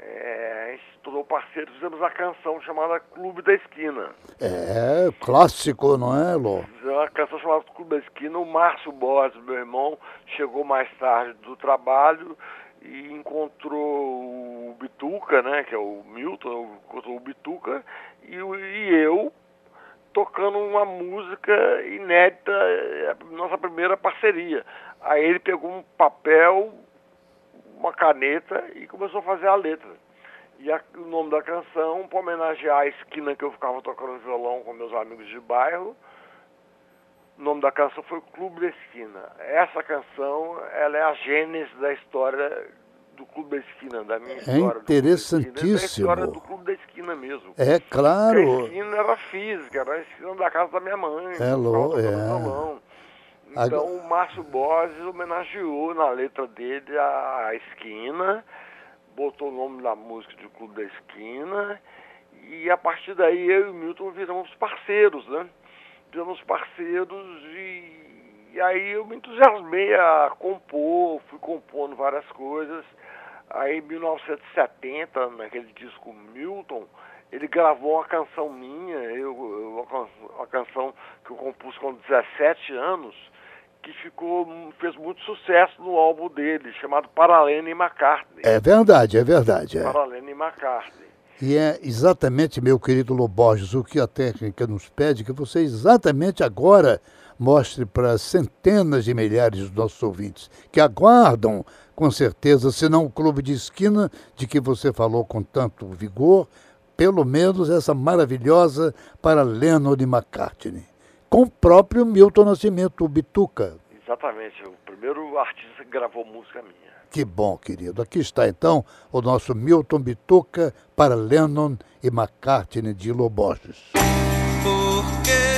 [SPEAKER 7] É, a gente se tornou parceiro, fizemos a canção chamada Clube da Esquina.
[SPEAKER 3] É, clássico, não é, Lô?
[SPEAKER 7] Fizemos uma canção chamada Clube da Esquina. O Márcio Borges, meu irmão, chegou mais tarde do trabalho e encontrou o Bituca, né, que é o Milton, encontrou o Bituca, e, e eu tocando uma música inédita, é nossa primeira parceria. Aí ele pegou um papel, uma caneta e começou a fazer a letra. E a- o nome da canção, para homenagear a esquina que eu ficava tocando violão com meus amigos de bairro, o nome da canção foi Clube da Esquina. Essa canção, ela é a gênese da história do Clube da Esquina, da minha história. da Esquina,
[SPEAKER 3] interessantíssimo.
[SPEAKER 7] Da história do Clube da Esquina mesmo.
[SPEAKER 3] É
[SPEAKER 7] Porque A
[SPEAKER 3] claro.
[SPEAKER 7] esquina era física, era a esquina da casa da minha mãe.
[SPEAKER 3] É,
[SPEAKER 7] tocando
[SPEAKER 3] é.
[SPEAKER 7] Então o Márcio Borges homenageou na letra dele a, a esquina, botou o nome da música de Clube da Esquina, e a partir daí eu e o Milton viramos parceiros, né? Viramos parceiros e, e aí eu me entusiasmei a compor, fui compondo várias coisas. Aí em 1970, naquele disco Milton, ele gravou uma canção minha, eu, eu- uma, can- uma canção que eu compus com 17 anos, que ficou, fez muito sucesso no álbum dele, chamado Paralene McCartney.
[SPEAKER 3] É verdade, é verdade. é.
[SPEAKER 7] Paralene e McCartney.
[SPEAKER 3] E é exatamente, meu querido Loborges, o que a técnica nos pede, que você exatamente agora mostre para centenas de milhares de nossos ouvintes, que aguardam, com certeza, se não o clube de esquina de que você falou com tanto vigor, pelo menos essa maravilhosa para Lennon e McCartney, com o próprio Milton Nascimento, o Bituca.
[SPEAKER 7] Exatamente, o primeiro artista que gravou música minha.
[SPEAKER 3] Que bom, querido. Aqui está então o nosso Milton Bituca para Lennon e McCartney de Loborges.
[SPEAKER 8] Porque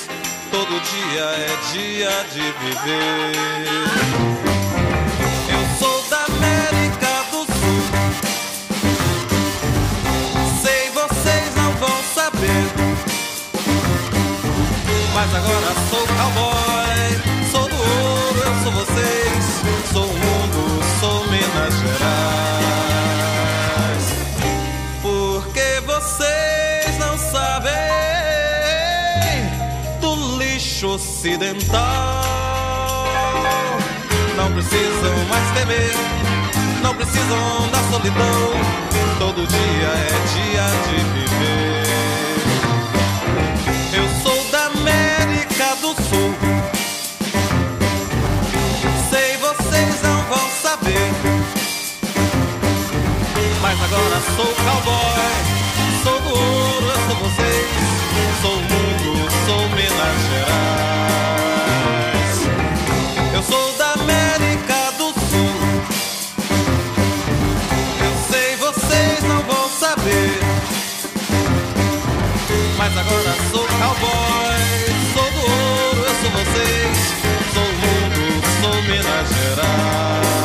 [SPEAKER 8] Todo dia é dia de viver. Eu sou da América do Sul. Sei, vocês não vão saber. Mas agora sou cowboy, ocidental. Não precisam mais temer, não precisam da solidão. Todo dia é dia de viver. Eu sou da América do Sul. Agora sou cowboy, sou do ouro, eu sou vocês. Sou mundo, sou Minas Gerais.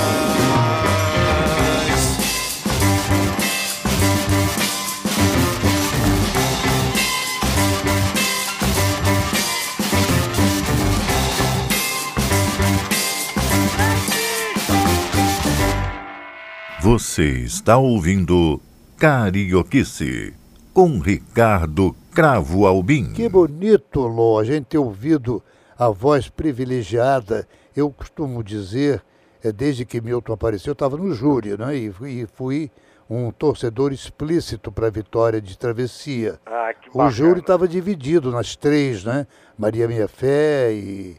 [SPEAKER 2] Você está ouvindo Carioquice com Ricardo Cravo Albim.
[SPEAKER 3] Que bonito, Lô, a gente ter ouvido a voz privilegiada. Eu costumo dizer, é, desde que Milton apareceu, eu estava no júri, né? E, fui- e fui um torcedor explícito para a vitória de Travessia.
[SPEAKER 7] Ah, que
[SPEAKER 3] O júri estava dividido nas três, né? Maria Minha Fé e,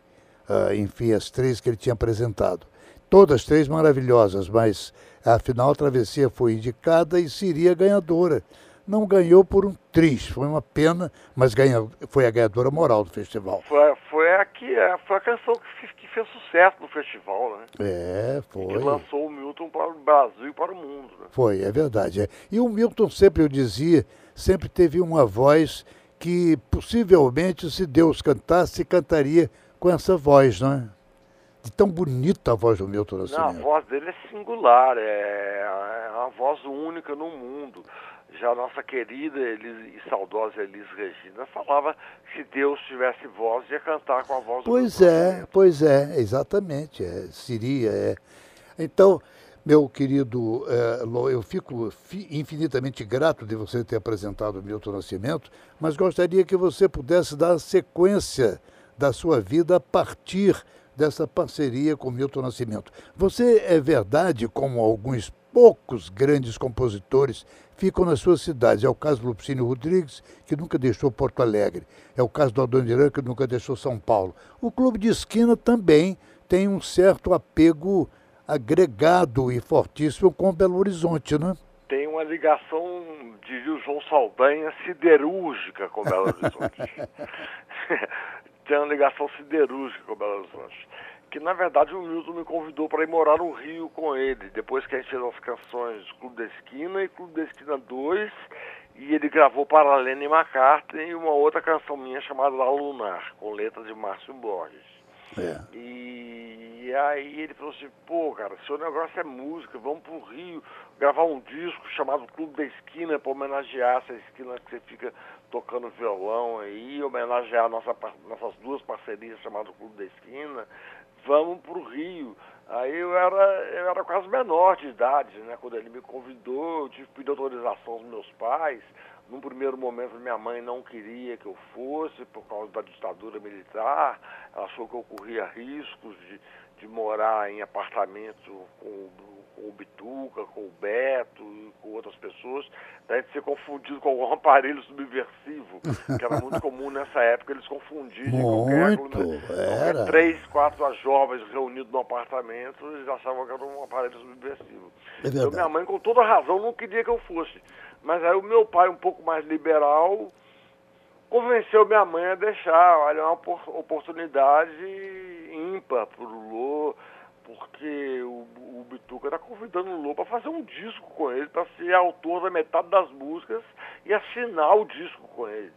[SPEAKER 3] ah, enfim, as três que ele tinha apresentado. Todas três maravilhosas, mas afinal a Travessia foi indicada e seria ganhadora. Não ganhou por um triz, foi uma pena, mas ganha, foi a ganhadora moral do festival.
[SPEAKER 7] Foi, foi, a que, é, foi a canção que, que fez sucesso no festival, né?
[SPEAKER 3] É,
[SPEAKER 7] Que
[SPEAKER 3] foi.
[SPEAKER 7] lançou o Milton para o Brasil e para o mundo. Né?
[SPEAKER 3] Foi, é verdade. é. E o Milton sempre, eu dizia, sempre teve uma voz que possivelmente, se Deus cantasse, cantaria com essa voz, não é? De tão bonita a voz do Milton
[SPEAKER 7] Não, a
[SPEAKER 3] Nascimento.
[SPEAKER 7] voz dele é singular, é, é uma voz única no mundo. Já a nossa querida Elis, e saudosa Elis Regina falava que se Deus tivesse voz, ia cantar com a voz do
[SPEAKER 3] Pois é,
[SPEAKER 7] Nascimento.
[SPEAKER 3] pois é, exatamente, é, seria, é. Então, meu querido é, Lô, eu fico fi- infinitamente grato de você ter apresentado o Milton Nascimento, mas gostaria que você pudesse dar a sequência da sua vida a partir dessa parceria com o Milton Nascimento. Você é verdade, como alguns poucos grandes compositores ficam nas suas cidades. É o caso do Lupicínio Rodrigues, que nunca deixou Porto Alegre. É o caso do Adoniran, que nunca deixou São Paulo. O Clube de Esquina também tem um certo apego agregado e fortíssimo com Belo Horizonte, né?
[SPEAKER 7] Tem uma ligação, diria o João Saldanha, siderúrgica com Belo Horizonte. *laughs* Tem uma ligação siderúrgica com Belo Horizonte. Que na verdade o Milton me convidou para ir morar no Rio com ele, depois que a gente fez as canções Clube da Esquina e Clube da Esquina 2, e ele gravou para a Lenny McCartney uma outra canção minha chamada La Lunar, com letras de Márcio Borges.
[SPEAKER 3] É.
[SPEAKER 7] E aí ele falou assim, pô, cara, seu negócio é música, vamos pro Rio gravar um disco chamado Clube da Esquina para homenagear essa esquina que você fica tocando violão aí, homenagear nossa, nossas duas parcerias chamadas Clube da Esquina. Vamos pro Rio. Aí eu era, eu era quase menor de idade, né? Quando ele me convidou, eu tive que pedir autorização aos meus pais. Num primeiro momento, minha mãe não queria que eu fosse por causa da ditadura militar. Ela achou que eu corria riscos de, de morar em apartamento com, o- com o Bituca, com o Beto com outras pessoas, da gente ser confundido com algum *laughs* aparelho subversivo, que era muito comum nessa época eles confundirem qualquer
[SPEAKER 3] Muito,
[SPEAKER 7] aglomera-
[SPEAKER 3] era.
[SPEAKER 7] qualquer três, quatro jovens reunidos num apartamento, eles achavam que era um aparelho subversivo.
[SPEAKER 3] É
[SPEAKER 7] Então, minha mãe, com toda razão, não queria que eu fosse. Mas aí o meu pai, um pouco mais liberal, convenceu minha mãe a deixar. Olha, é uma opor- oportunidade ímpar para o Lô, porque o, o Bituca está convidando o Lô para fazer um disco com ele, para ser autor da metade das músicas e assinar o disco com ele.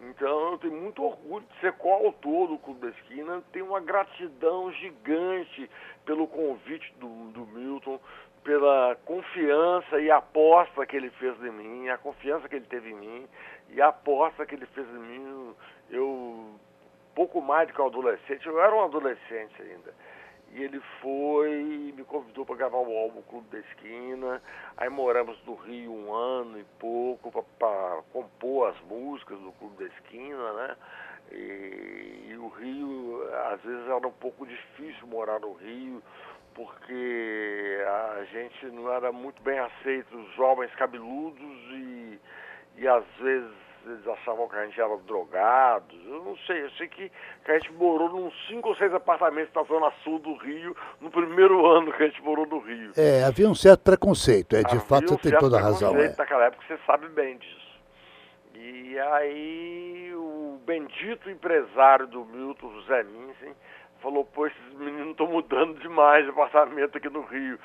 [SPEAKER 7] Então eu tenho muito orgulho de ser coautor do Clube da Esquina, tenho uma gratidão gigante pelo convite do, do Milton, pela confiança e aposta que ele fez em mim, a confiança que ele teve em mim e a aposta que ele fez em mim. Eu, pouco mais do que um adolescente, eu era um adolescente ainda. E ele foi me convidou para gravar o álbum Clube da Esquina. Aí moramos no Rio um ano e pouco para compor as músicas do Clube da Esquina, né? E, e o Rio, às vezes era um pouco difícil morar no Rio, porque a gente não era muito bem aceito, os jovens cabeludos, e, e às vezes eles achavam que a gente era drogados, eu não sei, eu sei que, que a gente morou num cinco ou seis apartamentos na zona sul do Rio, no primeiro *laughs* ano que a gente morou no Rio.
[SPEAKER 3] É, havia um certo preconceito, é, de
[SPEAKER 7] Havia
[SPEAKER 3] fato
[SPEAKER 7] um
[SPEAKER 3] você tem toda a razão. É.
[SPEAKER 7] Naquela época você sabe bem disso. E aí o bendito empresário do Milton, José Minsen, falou, pô, esses meninos estão mudando demais de apartamento aqui no Rio.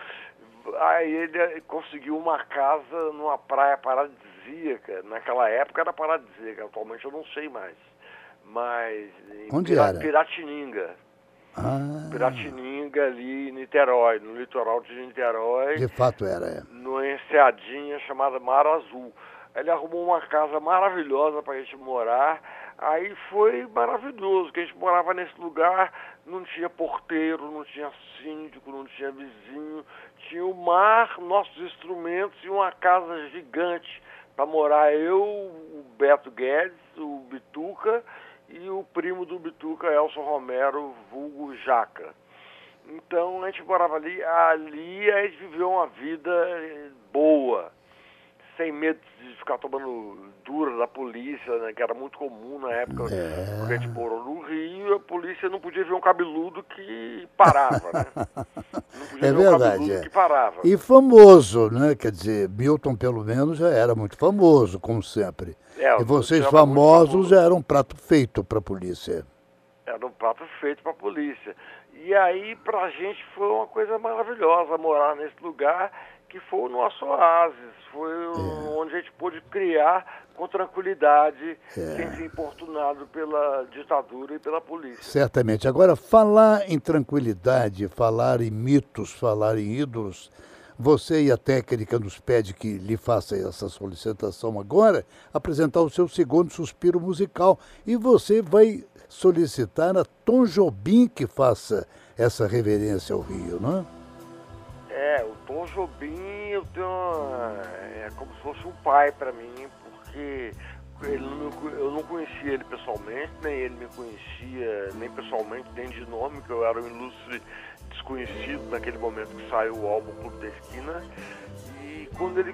[SPEAKER 7] Aí ele conseguiu uma casa numa praia paradisíaca. Naquela época era paradisíaca, atualmente eu não sei mais. Mas em
[SPEAKER 3] Onde
[SPEAKER 7] Pira-
[SPEAKER 3] era?
[SPEAKER 7] Piratininga.
[SPEAKER 3] Ah,
[SPEAKER 7] Piratininga ali em Niterói, no litoral de Niterói
[SPEAKER 3] de fato era. é.
[SPEAKER 7] numa enseadinha chamada Mar Azul. Ele arrumou uma casa maravilhosa para a gente morar. Aí foi maravilhoso, que a gente morava nesse lugar, não tinha porteiro, não tinha síndico, não tinha vizinho, tinha o mar, nossos instrumentos e uma casa gigante para morar eu, o Beto Guedes, o Bituca e o primo do Bituca, Elson Romero, vulgo Jaca. Então a gente morava ali, ali a gente viveu uma vida boa, sem medo de ficar tomando dura da polícia, né, que era muito comum na época, porque a gente morou no Rio, a polícia não podia ver um cabeludo que parava, né? *laughs* Não podia
[SPEAKER 3] É
[SPEAKER 7] ver um
[SPEAKER 3] verdade.
[SPEAKER 7] cabeludo
[SPEAKER 3] é.
[SPEAKER 7] que parava.
[SPEAKER 3] E famoso, né? Quer dizer, Milton, pelo menos, já era muito famoso, como sempre.
[SPEAKER 7] É,
[SPEAKER 3] e vocês famosos
[SPEAKER 7] famoso.
[SPEAKER 3] já eram um prato feito para a polícia.
[SPEAKER 7] Era um prato feito para a polícia. E aí, para a gente, foi uma coisa maravilhosa morar nesse lugar, que foi o nosso oásis. Foi o- onde a gente pôde criar com tranquilidade, sem ser importunado pela ditadura e pela polícia.
[SPEAKER 3] Certamente. Agora, falar em tranquilidade, falar em mitos, falar em ídolos, você e a técnica nos pede que lhe faça essa solicitação agora, apresentar o seu segundo suspiro musical. E você vai solicitar a Tom Jobim que faça essa reverência ao Rio, não é?
[SPEAKER 7] É, o Tom Jobim, eu tenho uma- é como se fosse um pai para mim, porque não eu não conhecia ele pessoalmente, nem ele me conhecia nem pessoalmente, nem de nome, que eu era um ilustre desconhecido naquele momento que saiu o álbum Clube da Esquina. E quando ele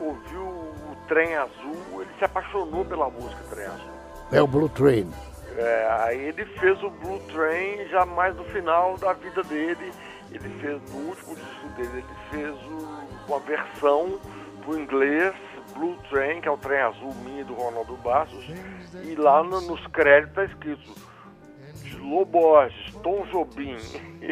[SPEAKER 7] ouviu o Trem Azul, ele se apaixonou pela música Trem Azul.
[SPEAKER 3] É o Blue Train.
[SPEAKER 7] É, aí ele fez o Blue Train já mais no final da vida dele. Ele fez no último disco dele, ele fez o- uma versão pro inglês, Blue Train, que é o trem azul minha do Ronaldo Bastos, e lá no- nos créditos tá escrito Lô Borges, Tom Jobim *laughs*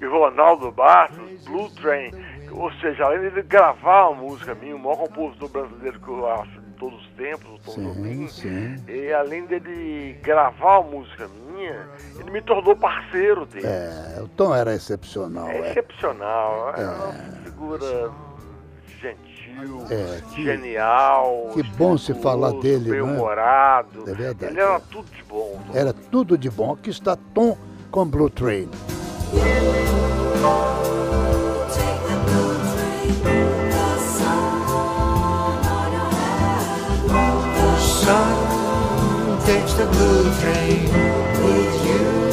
[SPEAKER 7] e, Ronaldo Bastos, Blue Train. Ou seja, além de gravar a música minha, o maior compositor brasileiro que eu acho de todos os tempos, o Tom
[SPEAKER 3] Sim,
[SPEAKER 7] Jobim,
[SPEAKER 3] sim.
[SPEAKER 7] e além dele gravar a música minha, ele me tornou parceiro dele.
[SPEAKER 3] É, o Tom era excepcional.
[SPEAKER 7] É
[SPEAKER 3] É.
[SPEAKER 7] excepcional, é uma figura gentil,
[SPEAKER 3] É, que-
[SPEAKER 7] genial.
[SPEAKER 3] que bom se falar dele, né?
[SPEAKER 7] Bem-humorado.
[SPEAKER 3] É verdade,
[SPEAKER 7] Ele era
[SPEAKER 3] é.
[SPEAKER 7] tudo de bom.
[SPEAKER 3] Era tudo de bom. Aqui está Tom com Blue Train.
[SPEAKER 6] Takes the blue train with you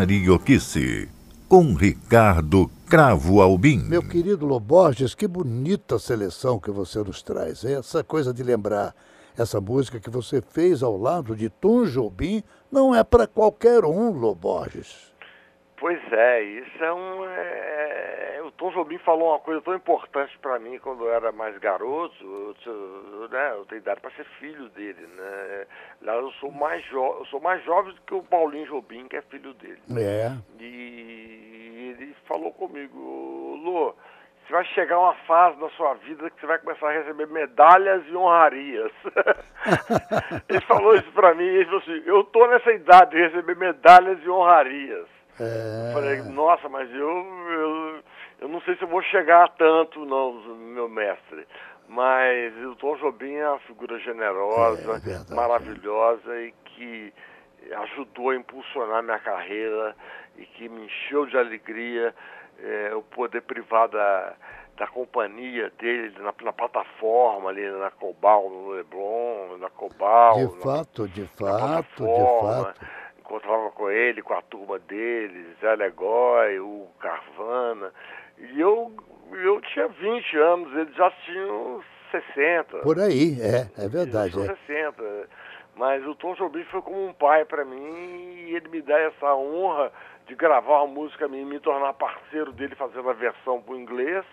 [SPEAKER 2] Carioquice, com Ricardo Cravo Albim.
[SPEAKER 3] Meu querido Loborges, que bonita seleção que você nos traz. hein? Essa coisa de lembrar essa música que você fez ao lado de Tom Jobim não é para qualquer um, Loborges.
[SPEAKER 7] Pois é, isso é um. é- o Tom Jobim falou uma coisa tão importante para mim quando eu era mais garoto. Eu, sou- né, eu tenho idade para ser filho dele, né? Lá eu sou mais jo eu sou mais jovem do que o Paulinho Jobim, que é filho dele.
[SPEAKER 3] É.
[SPEAKER 7] E ele falou comigo, Lu, você vai chegar uma fase na sua vida que você vai começar a receber medalhas e honrarias. *laughs* ele falou isso pra mim, ele falou assim, eu tô nessa idade de receber medalhas e honrarias. Eu falei, nossa, mas eu, eu, eu não sei se eu vou chegar a tanto, não, meu mestre. Mas o Tom Jobim é uma figura generosa,
[SPEAKER 3] É, verdade.
[SPEAKER 7] maravilhosa e que ajudou a impulsionar minha carreira e que me encheu de alegria eh, o poder privar da, da companhia dele na, na plataforma ali na Cobal, no Leblon, na Cobal.
[SPEAKER 3] De
[SPEAKER 7] na-
[SPEAKER 3] fato, de
[SPEAKER 7] na
[SPEAKER 3] fato, de fato.
[SPEAKER 7] Encontrava com ele, com a turma dele, Zé Legói, o Carvana. E eu, eu tinha 20 anos, eles já tinham 60.
[SPEAKER 3] Por aí, é, é
[SPEAKER 7] Eles
[SPEAKER 3] verdade.
[SPEAKER 7] tinham
[SPEAKER 3] É.
[SPEAKER 7] 60. Mas o Tom Jobim foi como um pai para mim e ele me dá essa honra de gravar uma música minha e me tornar parceiro dele fazendo a versão para o inglês.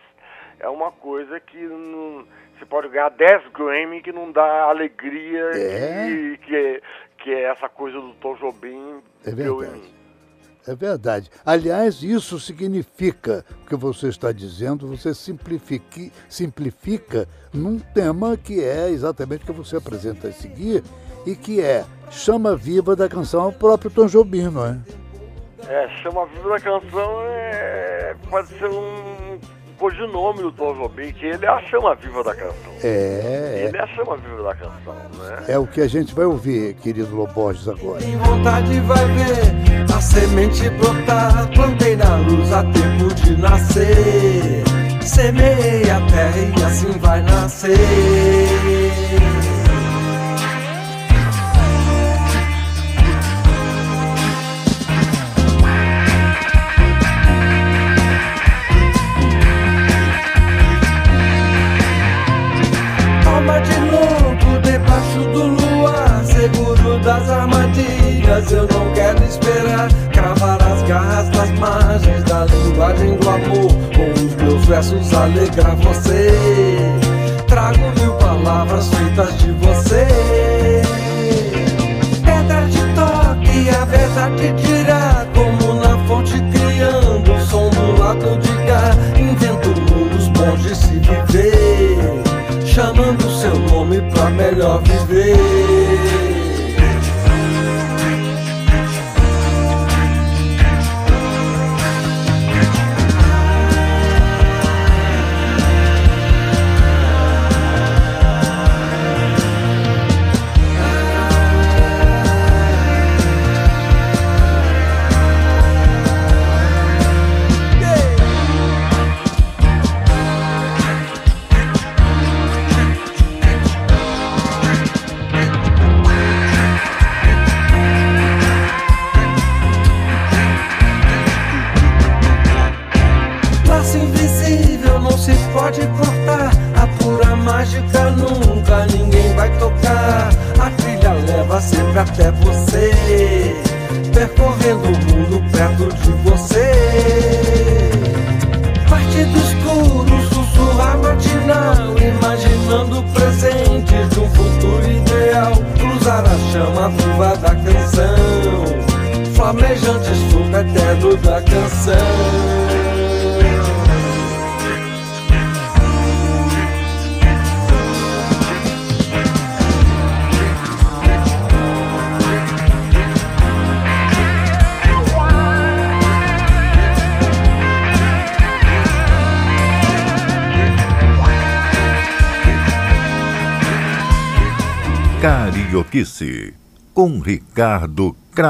[SPEAKER 7] É uma coisa que não, você pode ganhar 10 Grammy que não dá alegria
[SPEAKER 3] É?
[SPEAKER 7] que, que, é, que é essa coisa do Tom Jobim
[SPEAKER 3] É
[SPEAKER 7] deu em mim.
[SPEAKER 3] É verdade. Aliás, isso significa o que você está dizendo, você simplifique, simplifica num tema que é exatamente o que você apresenta a seguir e que é Chama Viva da canção o próprio Tom Jobim, não é?
[SPEAKER 7] É, chama Viva da Canção é, pode ser um codinome do Tom Jobim, que ele é a chama viva da canção.
[SPEAKER 3] É,
[SPEAKER 7] Ele é a chama viva da canção, né?
[SPEAKER 3] é, é o que a gente vai ouvir, querido Loborges, agora.
[SPEAKER 1] Tem vontade vai ver a semente brotar. Plantei na luz a tempo de nascer. Semeei a terra e assim vai nascer. Alegrar você. Trago mil palavras feitas de você. Pedra de toque, a verdade dirá. Como na fonte criando o som do lado de cá. Invento mundos bons de se viver. Chamando seu nome pra melhor viver.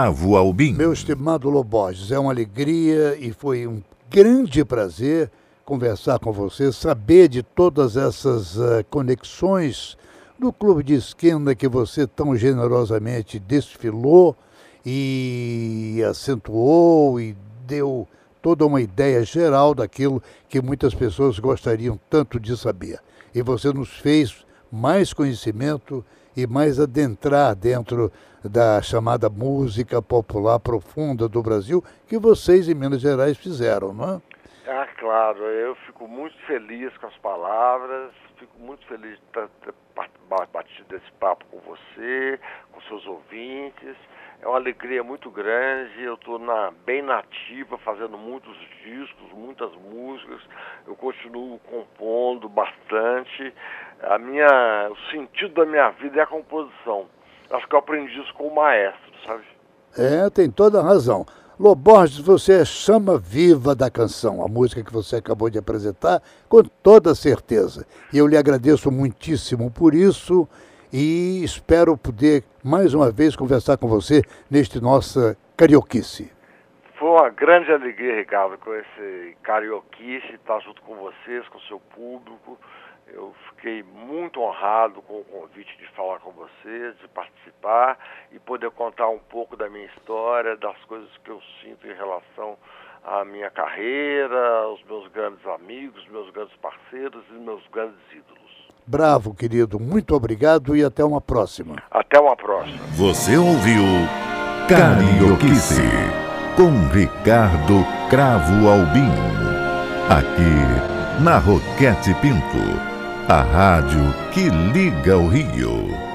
[SPEAKER 2] Cravo Albim.
[SPEAKER 3] Meu estimado Loborges, é uma alegria e foi um grande prazer conversar com você, saber de todas essas eh, conexões do Clube de Esquina que você tão generosamente desfilou e acentuou e deu toda uma ideia geral daquilo que muitas pessoas gostariam tanto de saber. E você nos fez mais conhecimento e mais adentrar dentro da chamada música popular profunda do Brasil, que vocês em Minas Gerais fizeram, não é?
[SPEAKER 7] Ah, claro, eu fico muito feliz com as palavras, fico muito feliz de ter ter ba- ba- batido esse papo com você, com seus ouvintes. É uma alegria muito grande, eu estou na, bem nativa, fazendo muitos discos, muitas músicas, eu continuo compondo bastante. A minha, o sentido da minha vida é a composição. Acho que eu aprendi isso com o maestro, sabe?
[SPEAKER 3] É, tem toda a razão. Loborges, você é chama viva da canção, a música que você acabou de apresentar, com toda certeza. E eu lhe agradeço muitíssimo por isso e espero poder mais uma vez conversar com você neste nossa carioquice.
[SPEAKER 7] Foi uma grande alegria, Ricardo, com esse carioquice, estar junto com vocês, com o seu público. Eu fiquei muito honrado com o convite de falar com vocês, de participar e poder contar um pouco da minha história, das coisas que eu sinto em relação à minha carreira, aos meus grandes amigos, meus grandes parceiros e meus grandes ídolos.
[SPEAKER 3] Bravo, querido, muito obrigado e até uma próxima.
[SPEAKER 7] Até uma próxima.
[SPEAKER 2] Você ouviu Carioquice, com Ricardo Cravo Albim. Aqui, na Roquete Pinto, a rádio que liga o Rio.